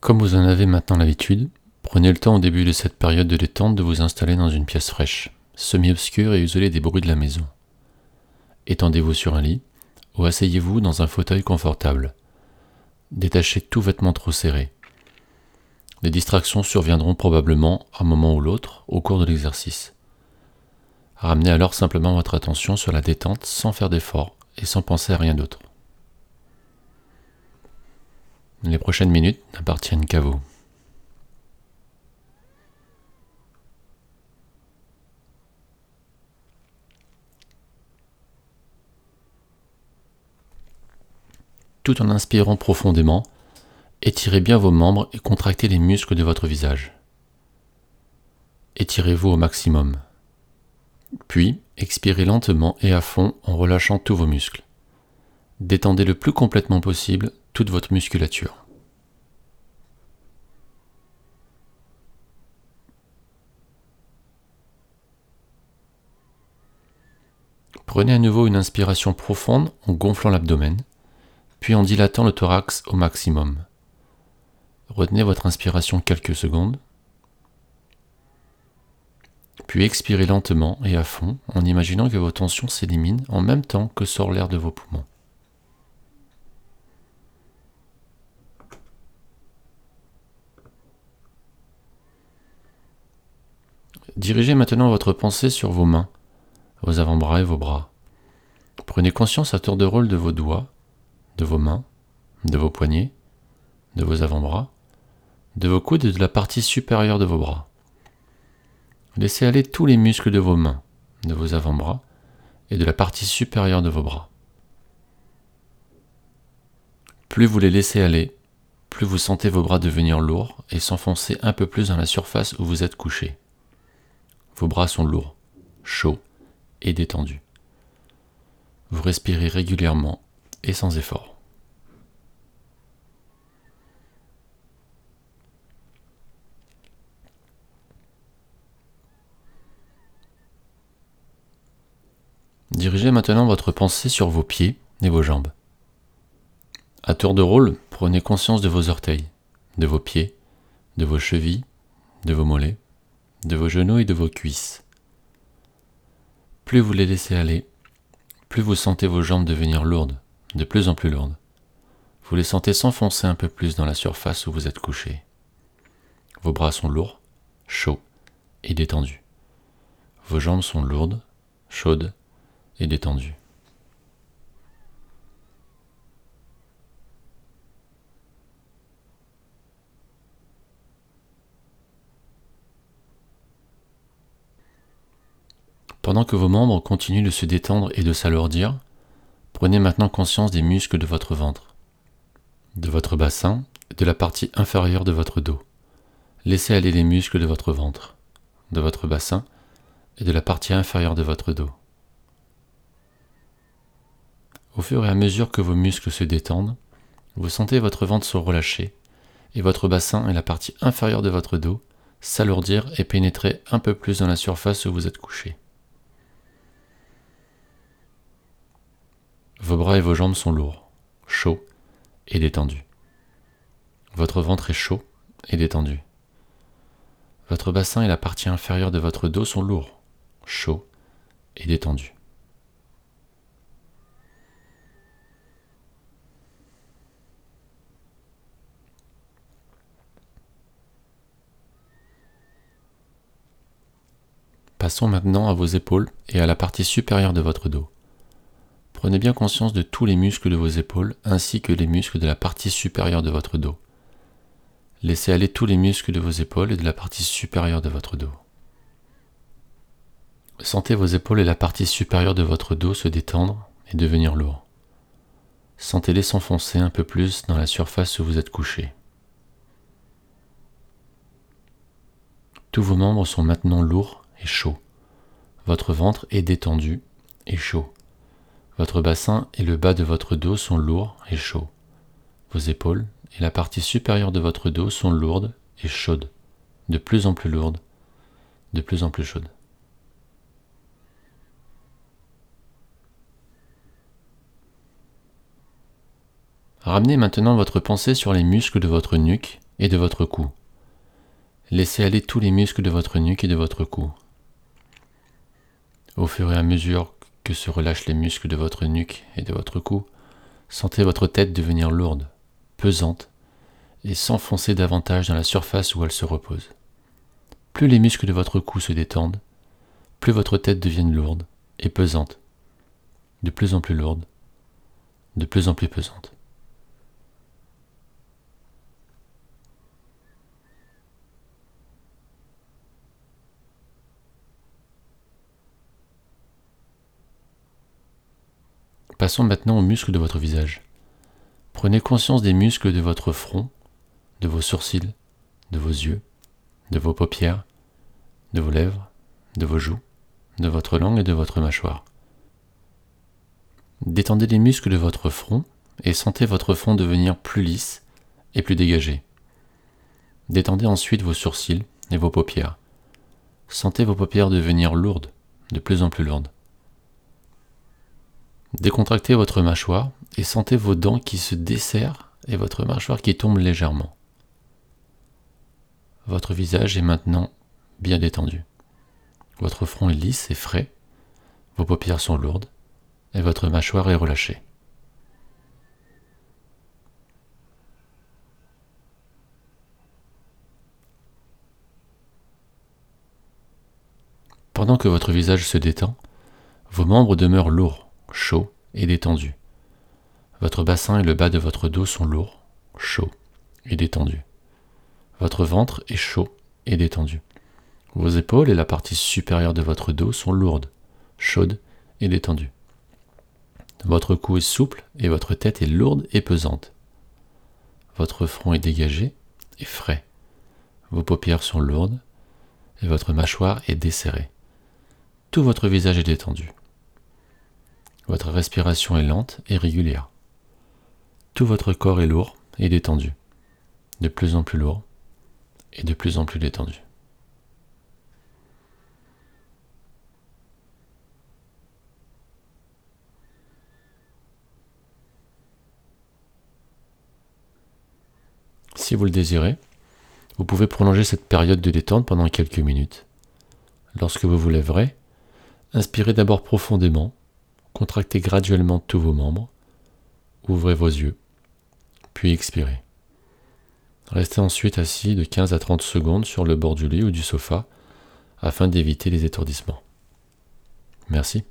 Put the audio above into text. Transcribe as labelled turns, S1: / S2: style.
S1: Comme vous en avez maintenant l'habitude, prenez le temps au début de cette période de détente de vous installer dans une pièce fraîche, semi-obscure et isolée des bruits de la maison. Étendez-vous sur un lit ou asseyez-vous dans un fauteuil confortable. Détachez tout vêtement trop serré. Les distractions surviendront probablement un moment ou l'autre au cours de l'exercice. Ramenez alors simplement votre attention sur la détente sans faire d'effort et sans penser à rien d'autre. Les prochaines minutes n'appartiennent qu'à vous. Tout en inspirant profondément, étirez bien vos membres et contractez les muscles de votre visage. Étirez-vous au maximum. Puis, expirez lentement et à fond en relâchant tous vos muscles. Détendez le plus complètement possible toute votre musculature. Prenez à nouveau une inspiration profonde en gonflant l'abdomen, puis en dilatant le thorax au maximum. Retenez votre inspiration quelques secondes, puis expirez lentement et à fond en imaginant que vos tensions s'éliminent en même temps que sort l'air de vos poumons. Dirigez maintenant votre pensée sur vos mains, vos avant-bras et vos bras. Prenez conscience à tour de rôle de vos doigts, de vos mains, de vos poignets, de vos avant-bras, de vos coudes et de la partie supérieure de vos bras. Laissez aller tous les muscles de vos mains, de vos avant-bras et de la partie supérieure de vos bras. Plus vous les laissez aller, plus vous sentez vos bras devenir lourds et s'enfoncer un peu plus dans la surface où vous êtes couché. Vos bras sont lourds, chauds et détendus. Vous respirez régulièrement et sans effort. Dirigez maintenant votre pensée sur vos pieds et vos jambes. À tour de rôle, prenez conscience de vos orteils, de vos pieds, de vos chevilles, de vos mollets, de vos genoux et de vos cuisses. Plus vous les laissez aller, plus vous sentez vos jambes devenir lourdes, de plus en plus lourdes. Vous les sentez s'enfoncer un peu plus dans la surface où vous êtes couché. Vos bras sont lourds, chauds et détendus. Vos jambes sont lourdes, chaudes et détendues. Pendant que vos membres continuent de se détendre et de s'alourdir, prenez maintenant conscience des muscles de votre ventre, de votre bassin et de la partie inférieure de votre dos. Laissez aller les muscles de votre ventre, de votre bassin et de la partie inférieure de votre dos. Au fur et à mesure que vos muscles se détendent, vous sentez votre ventre se relâcher et votre bassin et la partie inférieure de votre dos s'alourdir et pénétrer un peu plus dans la surface où vous êtes couché. Vos bras et vos jambes sont lourds, chauds et détendus. Votre ventre est chaud et détendu. Votre bassin et la partie inférieure de votre dos sont lourds, chauds et détendus. Passons maintenant à vos épaules et à la partie supérieure de votre dos. Prenez bien conscience de tous les muscles de vos épaules ainsi que les muscles de la partie supérieure de votre dos. Laissez aller tous les muscles de vos épaules et de la partie supérieure de votre dos. Sentez vos épaules et la partie supérieure de votre dos se détendre et devenir lourds. Sentez-les s'enfoncer un peu plus dans la surface où vous êtes couché. Tous vos membres sont maintenant lourds et chauds. Votre ventre est détendu et chaud. Votre bassin et le bas de votre dos sont lourds et chauds. Vos épaules et la partie supérieure de votre dos sont lourdes et chaudes, de plus en plus lourdes, de plus en plus chaudes. Ramenez maintenant votre pensée sur les muscles de votre nuque et de votre cou. Laissez aller tous les muscles de votre nuque et de votre cou. Au fur et à mesure que se relâchent les muscles de votre nuque et de votre cou, sentez votre tête devenir lourde, pesante, et s'enfoncer davantage dans la surface où elle se repose. Plus les muscles de votre cou se détendent, plus votre tête devient lourde et pesante, de plus en plus lourde, de plus en plus pesante. Passons maintenant aux muscles de votre visage. Prenez conscience des muscles de votre front, de vos sourcils, de vos yeux, de vos paupières, de vos lèvres, de vos joues, de votre langue et de votre mâchoire. Détendez les muscles de votre front et sentez votre front devenir plus lisse et plus dégagé. Détendez ensuite vos sourcils et vos paupières. Sentez vos paupières devenir lourdes, de plus en plus lourdes. Décontractez votre mâchoire et sentez vos dents qui se desserrent et votre mâchoire qui tombe légèrement. Votre visage est maintenant bien détendu. Votre front est lisse et frais, vos paupières sont lourdes et votre mâchoire est relâchée. Pendant que votre visage se détend, vos membres demeurent lourds chaud et détendu. Votre bassin et le bas de votre dos sont lourds, chauds et détendus. Votre ventre est chaud et détendu. Vos épaules et la partie supérieure de votre dos sont lourdes, chaudes et détendues. Votre cou est souple et votre tête est lourde et pesante. Votre front est dégagé et frais. Vos paupières sont lourdes et votre mâchoire est desserrée. Tout votre visage est détendu. Votre respiration est lente et régulière. Tout votre corps est lourd et détendu, de plus en plus lourd et de plus en plus détendu. Si vous le désirez, vous pouvez prolonger cette période de détente pendant quelques minutes. Lorsque vous vous lèverez, inspirez d'abord profondément Contractez graduellement tous vos membres. Ouvrez vos yeux, puis expirez. Restez ensuite assis de 15 à 30 secondes sur le bord du lit ou du sofa afin d'éviter les étourdissements. Merci.